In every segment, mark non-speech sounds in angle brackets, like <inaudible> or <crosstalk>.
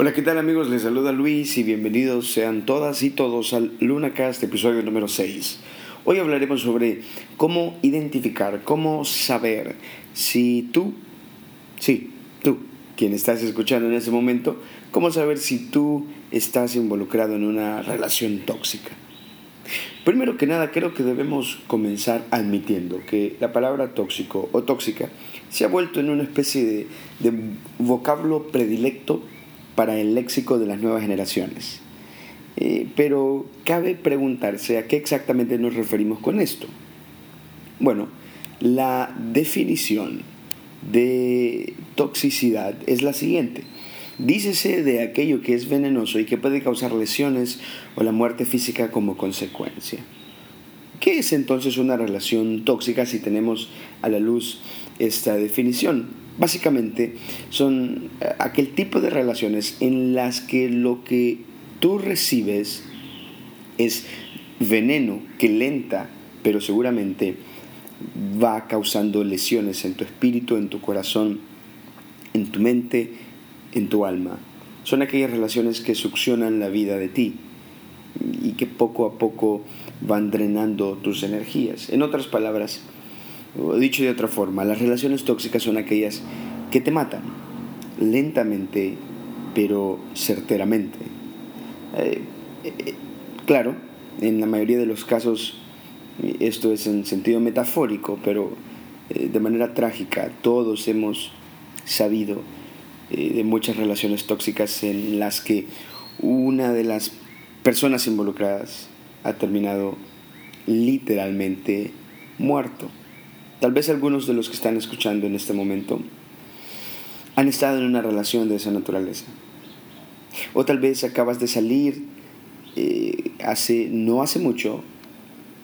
Hola, ¿qué tal amigos? Les saluda Luis y bienvenidos sean todas y todos al LunaCast, episodio número 6. Hoy hablaremos sobre cómo identificar, cómo saber si tú, sí, tú, quien estás escuchando en ese momento, cómo saber si tú estás involucrado en una relación tóxica. Primero que nada, creo que debemos comenzar admitiendo que la palabra tóxico o tóxica se ha vuelto en una especie de, de vocablo predilecto para el léxico de las nuevas generaciones. Eh, pero cabe preguntarse a qué exactamente nos referimos con esto. Bueno, la definición de toxicidad es la siguiente. Dícese de aquello que es venenoso y que puede causar lesiones o la muerte física como consecuencia. ¿Qué es entonces una relación tóxica si tenemos a la luz esta definición? Básicamente son eh, aquel tipo de relaciones en las que lo que tú recibes es veneno que lenta, pero seguramente va causando lesiones en tu espíritu, en tu corazón, en tu mente, en tu alma. Son aquellas relaciones que succionan la vida de ti y que poco a poco van drenando tus energías. En otras palabras, dicho de otra forma, las relaciones tóxicas son aquellas que te matan lentamente pero certeramente. Eh, eh, claro, en la mayoría de los casos esto es en sentido metafórico, pero eh, de manera trágica todos hemos sabido de muchas relaciones tóxicas en las que una de las personas involucradas ha terminado literalmente muerto. Tal vez algunos de los que están escuchando en este momento han estado en una relación de esa naturaleza. O tal vez acabas de salir eh, hace, no hace mucho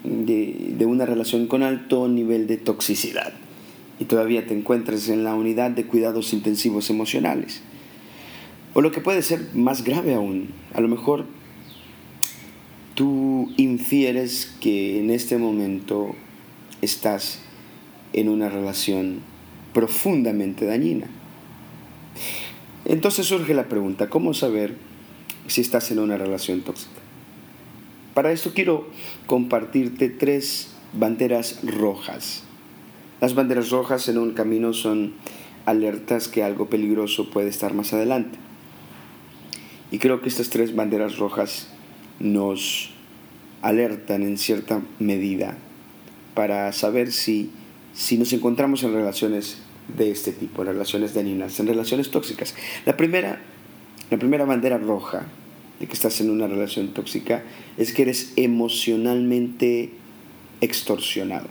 de, de una relación con alto nivel de toxicidad y todavía te encuentras en la unidad de cuidados intensivos emocionales. O lo que puede ser más grave aún, a lo mejor tú infieres que en este momento estás en una relación profundamente dañina. Entonces surge la pregunta, ¿cómo saber si estás en una relación tóxica? Para esto quiero compartirte tres banderas rojas. Las banderas rojas en un camino son alertas que algo peligroso puede estar más adelante. Y creo que estas tres banderas rojas nos alertan en cierta medida para saber si si nos encontramos en relaciones de este tipo, en relaciones dañinas, en relaciones tóxicas. La primera, la primera bandera roja de que estás en una relación tóxica es que eres emocionalmente extorsionado.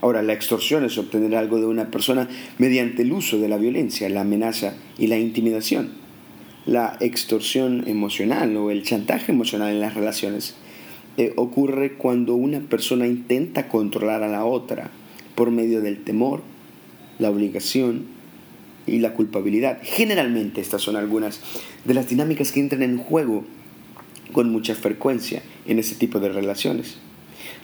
Ahora, la extorsión es obtener algo de una persona mediante el uso de la violencia, la amenaza y la intimidación. La extorsión emocional o el chantaje emocional en las relaciones eh, ocurre cuando una persona intenta controlar a la otra por medio del temor, la obligación y la culpabilidad. Generalmente estas son algunas de las dinámicas que entran en juego con mucha frecuencia en ese tipo de relaciones.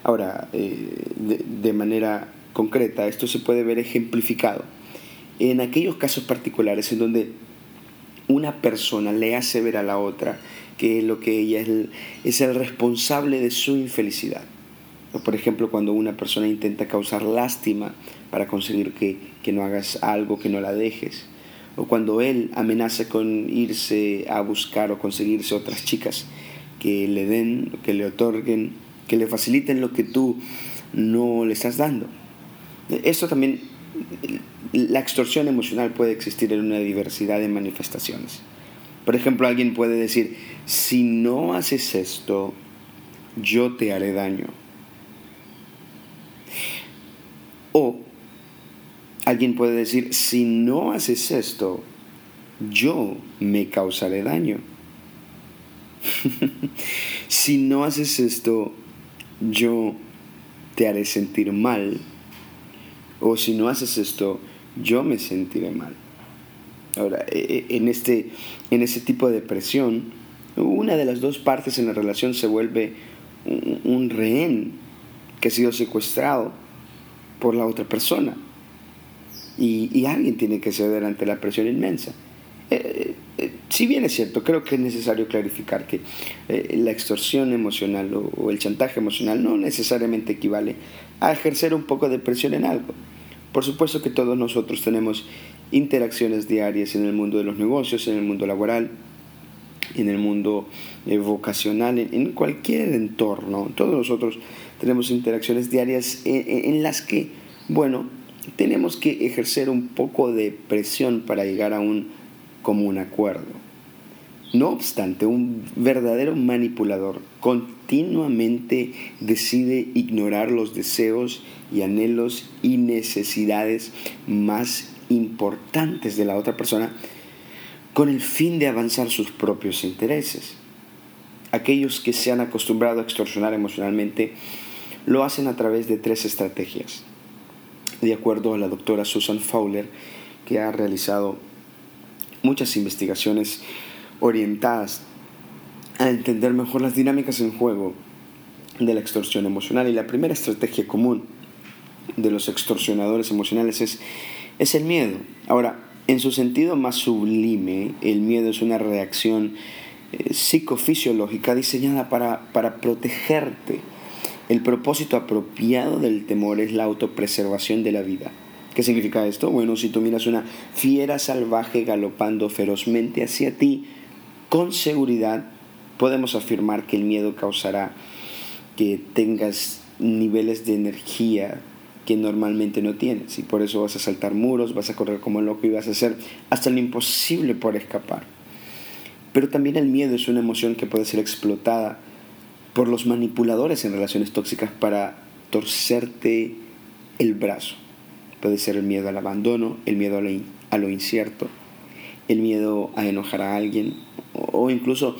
Ahora, eh, de, manera concreta, esto se puede ver ejemplificado en aquellos casos particulares en donde una persona le hace ver a la otra que lo que ella es es el responsable de su infelicidad por ejemplo, cuando una persona intenta causar lástima para conseguir que, que no hagas algo, que no la dejes. O cuando él amenaza con irse a buscar o conseguirse otras chicas que le den, que le otorguen, que le faciliten lo que tú no le estás dando. Esto también, la extorsión emocional puede existir en una diversidad de manifestaciones. Por ejemplo, alguien puede decir, si no haces esto, yo te haré daño o alguien puede decir, si no haces esto, yo me causaré daño. <laughs> si no haces esto, yo te haré sentir mal. O si no haces esto, yo me sentiré mal. Ahora, e, e, en, este, en ese tipo de presión, una de las dos partes en la relación se vuelve un rehén que ha sido secuestrado por la otra persona. Y, alguien tiene que ceder ante la presión inmensa. Eh, eh, si bien es cierto, creo que es necesario clarificar que eh, la extorsión emocional o, el chantaje emocional no necesariamente equivale a ejercer un poco de presión en algo. Por supuesto que todos nosotros tenemos interacciones diarias en el mundo de los negocios, en el mundo laboral, en el mundo eh, vocacional, en, cualquier entorno. Todos nosotros tenemos interacciones diarias en las que, bueno, tenemos que ejercer un poco de presión para llegar a un común acuerdo. No obstante, un verdadero manipulador continuamente decide ignorar los deseos y anhelos y necesidades más importantes de la otra persona con el fin de avanzar sus propios intereses. Aquellos que se han acostumbrado a extorsionar emocionalmente lo hacen a través de tres estrategias. De acuerdo a la doctora Susan Fowler, que ha realizado muchas investigaciones orientadas a entender mejor las dinámicas en juego de la extorsión emocional. Y la primera estrategia común de los extorsionadores emocionales es, es el miedo. Ahora, en su sentido más sublime, el miedo es una reacción eh, psicofisiológica diseñada para, para protegerte. El propósito apropiado del temor es la autopreservación de la vida. ¿Qué significa esto? Bueno, si tú miras una fiera salvaje galopando ferozmente hacia ti, con seguridad podemos afirmar que el miedo causará que tengas niveles de energía que normalmente no tienes y por eso vas a saltar muros, vas a correr como loco y vas a hacer hasta lo imposible por escapar. Pero también el miedo es una emoción que puede ser explotada por los manipuladores en relaciones tóxicas para torcerte el brazo. Puede ser el miedo al abandono, el miedo a lo, incierto, el miedo a enojar a alguien o incluso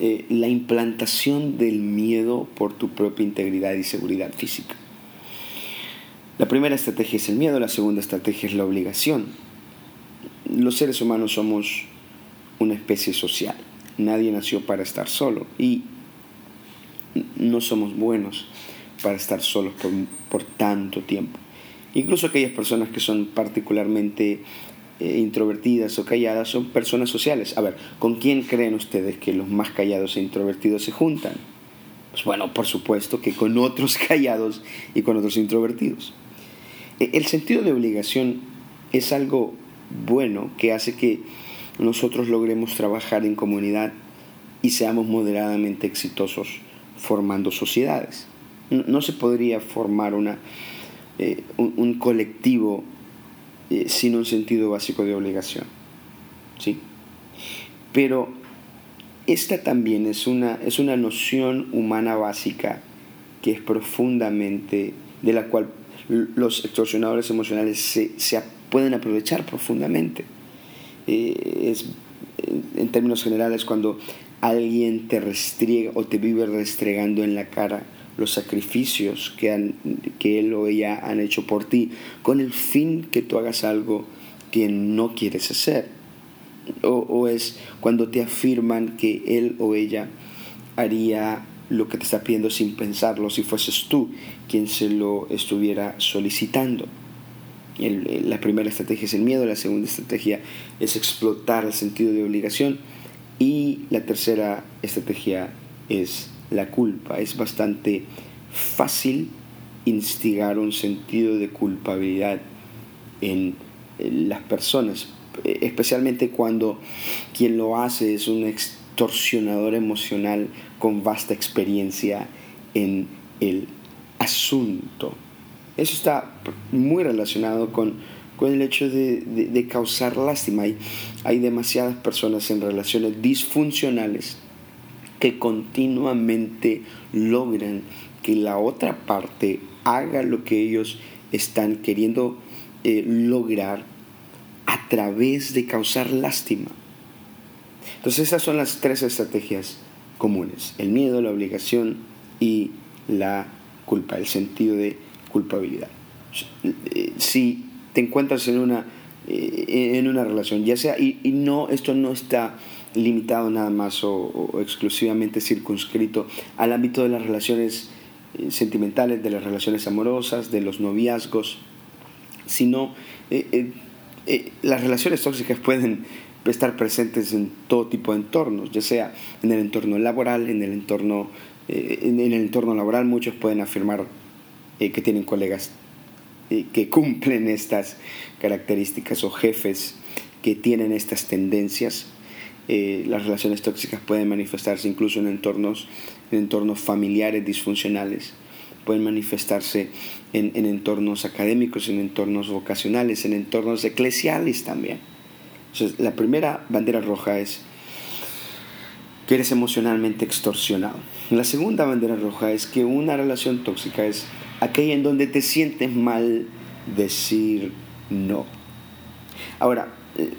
eh, la implantación del miedo por tu propia integridad y seguridad física. La primera estrategia es el miedo, la segunda estrategia es la obligación. Los seres humanos somos una especie social. Nadie nació para estar solo y no somos buenos para estar solos por, por tanto tiempo. Incluso aquellas personas que son particularmente eh, introvertidas o calladas son personas sociales. A ver, ¿con quién creen ustedes que los más callados e introvertidos se juntan? Pues bueno, por supuesto que con otros <laughs> callados y con otros introvertidos. E, el sentido de obligación es algo bueno que hace que nosotros logremos trabajar en comunidad y seamos moderadamente exitosos formando sociedades. No, se podría formar una, eh, un colectivo eh, sin un sentido básico de obligación. ¿sí? Pero esta también es una, es una noción humana básica que es profundamente, de la cual los extorsionadores emocionales se, pueden aprovechar profundamente. Eh, es, en términos generales, cuando alguien te restriega o te vive restregando en la cara los sacrificios que, él o ella han hecho por ti, con el fin que tú hagas algo que no quieres hacer. O, es cuando te afirman que él o ella haría lo que te está pidiendo sin pensarlo si fueses tú quien se lo estuviera solicitando. la primera estrategia es el miedo, la segunda estrategia es explotar el sentido de obligación y la tercera estrategia es la culpa. Es bastante fácil instigar un sentido de culpabilidad en las personas, especialmente cuando quien lo hace es un extorsionador emocional con vasta experiencia en el asunto. Eso está muy relacionado con, con el hecho de, de, causar lástima. Hay, hay demasiadas personas en relaciones disfuncionales que continuamente logran que la otra parte haga lo que ellos están queriendo eh, lograr a través de causar lástima. Entonces esas son las tres estrategias comunes, el miedo, la obligación y la culpa, el sentido de culpabilidad. Eh, si te encuentras en una, eh, en una relación, ya sea, y, no, esto no está limitado nada más o, exclusivamente circunscrito al ámbito de las relaciones eh, sentimentales, de las relaciones amorosas, de los noviazgos, sino eh, las relaciones tóxicas pueden estar presentes en todo tipo de entornos, ya sea en el entorno laboral, en el entorno, en el entorno laboral muchos pueden afirmar que tienen colegas que cumplen estas características o jefes que tienen estas tendencias. las relaciones tóxicas pueden manifestarse incluso en entornos, en entornos familiares disfuncionales, pueden manifestarse en, en entornos académicos, en entornos vocacionales, en entornos eclesiales también. Entonces, la primera bandera roja es que eres emocionalmente extorsionado. La segunda bandera roja es que una relación tóxica es aquella en donde te sientes mal decir no. Ahora,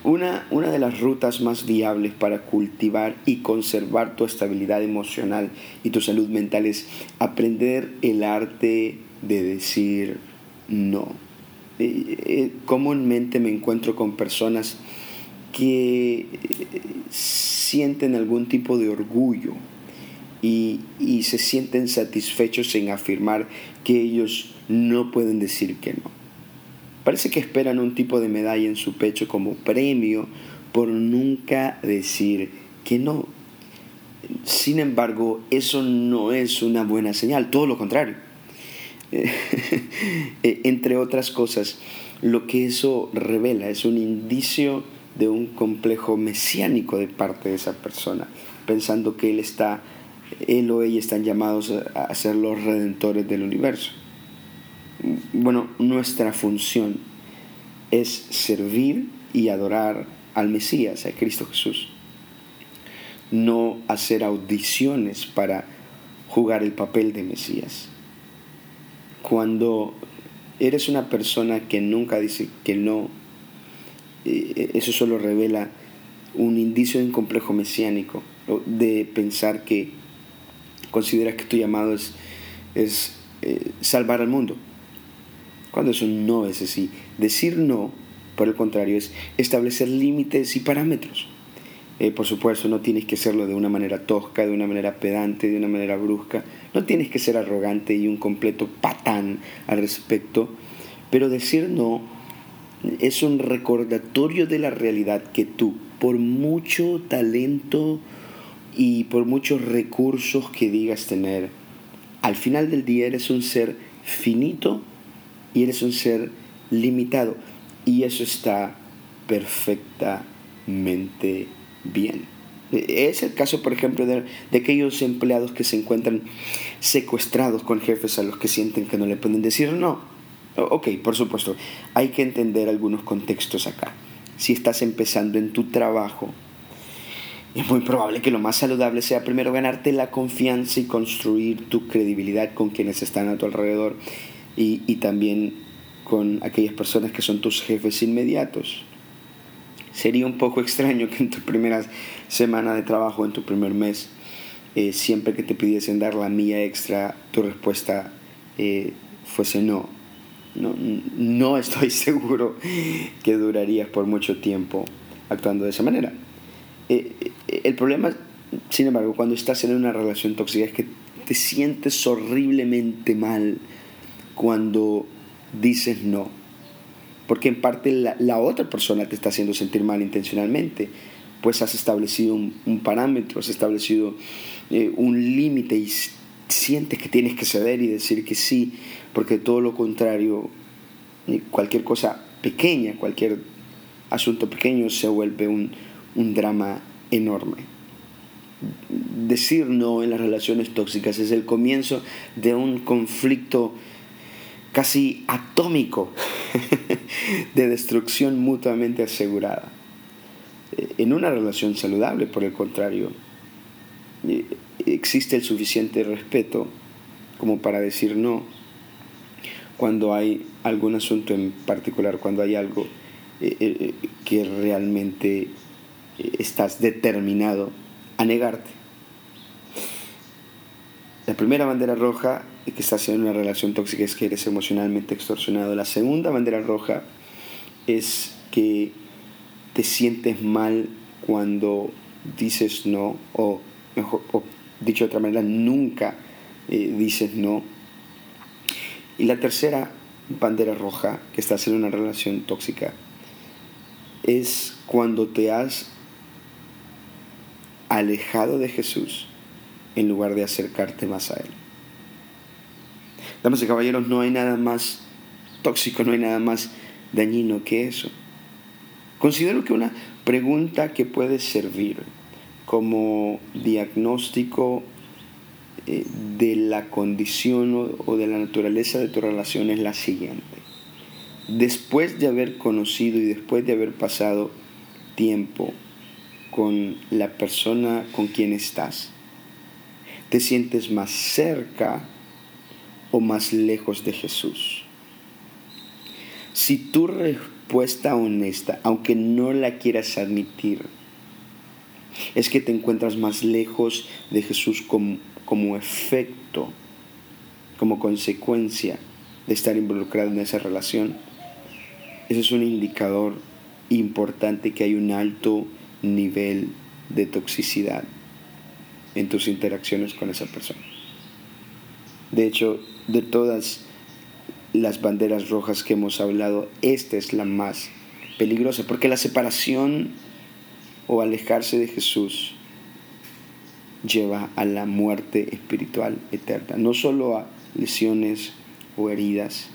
una, una de las rutas más viables para cultivar y conservar tu estabilidad emocional y tu salud mental es aprender el arte de decir no. Eh, eh, comúnmente me encuentro con personas que sienten algún tipo de orgullo y, se sienten satisfechos en afirmar que ellos no pueden decir que no. Parece que esperan un tipo de medalla en su pecho como premio por nunca decir que no. Sin embargo, eso no es una buena señal, todo lo contrario. <laughs> Entre otras cosas, lo que eso revela es un indicio de un complejo mesiánico de parte de esa persona, pensando que él está, él o ella están llamados a ser los redentores del universo. Bueno, nuestra función es servir y adorar al Mesías, a Cristo Jesús. No hacer audiciones para jugar el papel de Mesías. Cuando eres una persona que nunca dice que no eh, eso solo revela un indicio de un complejo mesiánico, de pensar que consideras que tu llamado es, es eh, salvar al mundo. Cuando eso no es así. Decir no, por el contrario, es establecer límites y parámetros. Eh, por supuesto, no tienes que hacerlo de una manera tosca, de una manera pedante, de una manera brusca. No tienes que ser arrogante y un completo patán al respecto. Pero decir no es un recordatorio de la realidad que tú, por mucho talento y por muchos recursos que digas tener, al final del día eres un ser finito y eres un ser limitado. Y eso está perfectamente bien. Es el caso, por ejemplo, de, aquellos empleados que se encuentran secuestrados con jefes a los que sienten que no le pueden decir no. Ok, por supuesto, hay que entender algunos contextos acá. Si estás empezando en tu trabajo, es muy probable que lo más saludable sea primero ganarte la confianza y construir tu credibilidad con quienes están a tu alrededor y, y también con aquellas personas que son tus jefes inmediatos. Sería un poco extraño que en tu primera semana de trabajo, en tu primer mes, eh, siempre que te pidiesen dar la mía extra, tu respuesta eh, fuese no no, no estoy <laughs> seguro que durarías por mucho tiempo actuando de esa manera. Eh, eh, el problema, sin embargo, cuando estás en una relación tóxica es que te sientes horriblemente mal cuando dices no. Porque en parte la, otra persona te está haciendo sentir mal intencionalmente. Pues has establecido un, parámetro, has establecido eh, un límite y sientes que tienes que ceder y decir que sí, porque todo lo contrario, cualquier cosa pequeña, cualquier asunto pequeño se vuelve un, un drama enorme. Decir no en las relaciones tóxicas es el comienzo de un conflicto casi atómico <laughs> de destrucción mutuamente asegurada. En una relación saludable, por el contrario, existe el suficiente respeto como para decir no cuando hay algún asunto en particular, cuando hay algo eh, eh, que realmente eh, estás determinado a negarte. La primera bandera roja que estás en una relación tóxica es que eres emocionalmente extorsionado. La segunda bandera roja es que te sientes mal cuando dices no o mejor dicho de otra manera nunca dices no y la tercera bandera roja que estás en una relación tóxica es cuando te has alejado de Jesús en lugar de acercarte más a Él. Damas y caballeros, no hay nada más tóxico, no hay nada más dañino que eso. Considero que una pregunta que puede servir como diagnóstico eh, de la condición o de la naturaleza de tu relación es la siguiente. Después de haber conocido y después de haber pasado tiempo con la persona con quien estás, ¿te sientes más cerca o más lejos de Jesús? Si tu respuesta honesta, aunque no la quieras admitir, es que te encuentras más lejos de Jesús como, como efecto, como consecuencia de estar involucrado en esa relación, ese es un indicador importante que hay un alto nivel de toxicidad en tus interacciones con esa persona. De hecho, de todas las banderas rojas que hemos hablado, esta es la más peligrosa, porque la separación o alejarse de Jesús lleva a la muerte espiritual eterna, no solo a lesiones o heridas.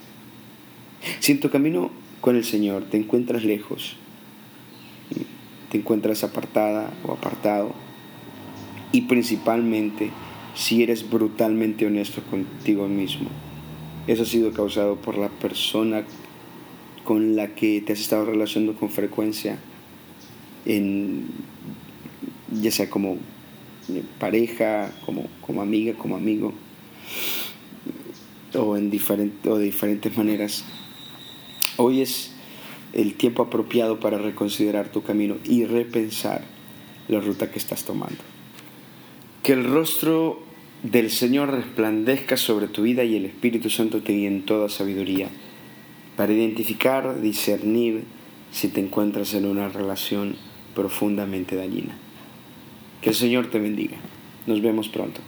Si en tu camino con el Señor te encuentras lejos, te encuentras apartada o apartado, y principalmente si eres brutalmente honesto contigo mismo, eso ha sido causado por la persona con la que te has estado relacionando con frecuencia, en, ya sea como pareja, como, como amiga, como amigo, o, en diferente, o de diferentes maneras. Hoy es el tiempo apropiado para reconsiderar tu camino y repensar la ruta que estás tomando. Que el rostro del Señor resplandezca sobre tu vida y el Espíritu Santo te guíe en toda sabiduría para identificar, discernir si te encuentras en una relación profundamente dañina. Que el Señor te bendiga. Nos vemos pronto.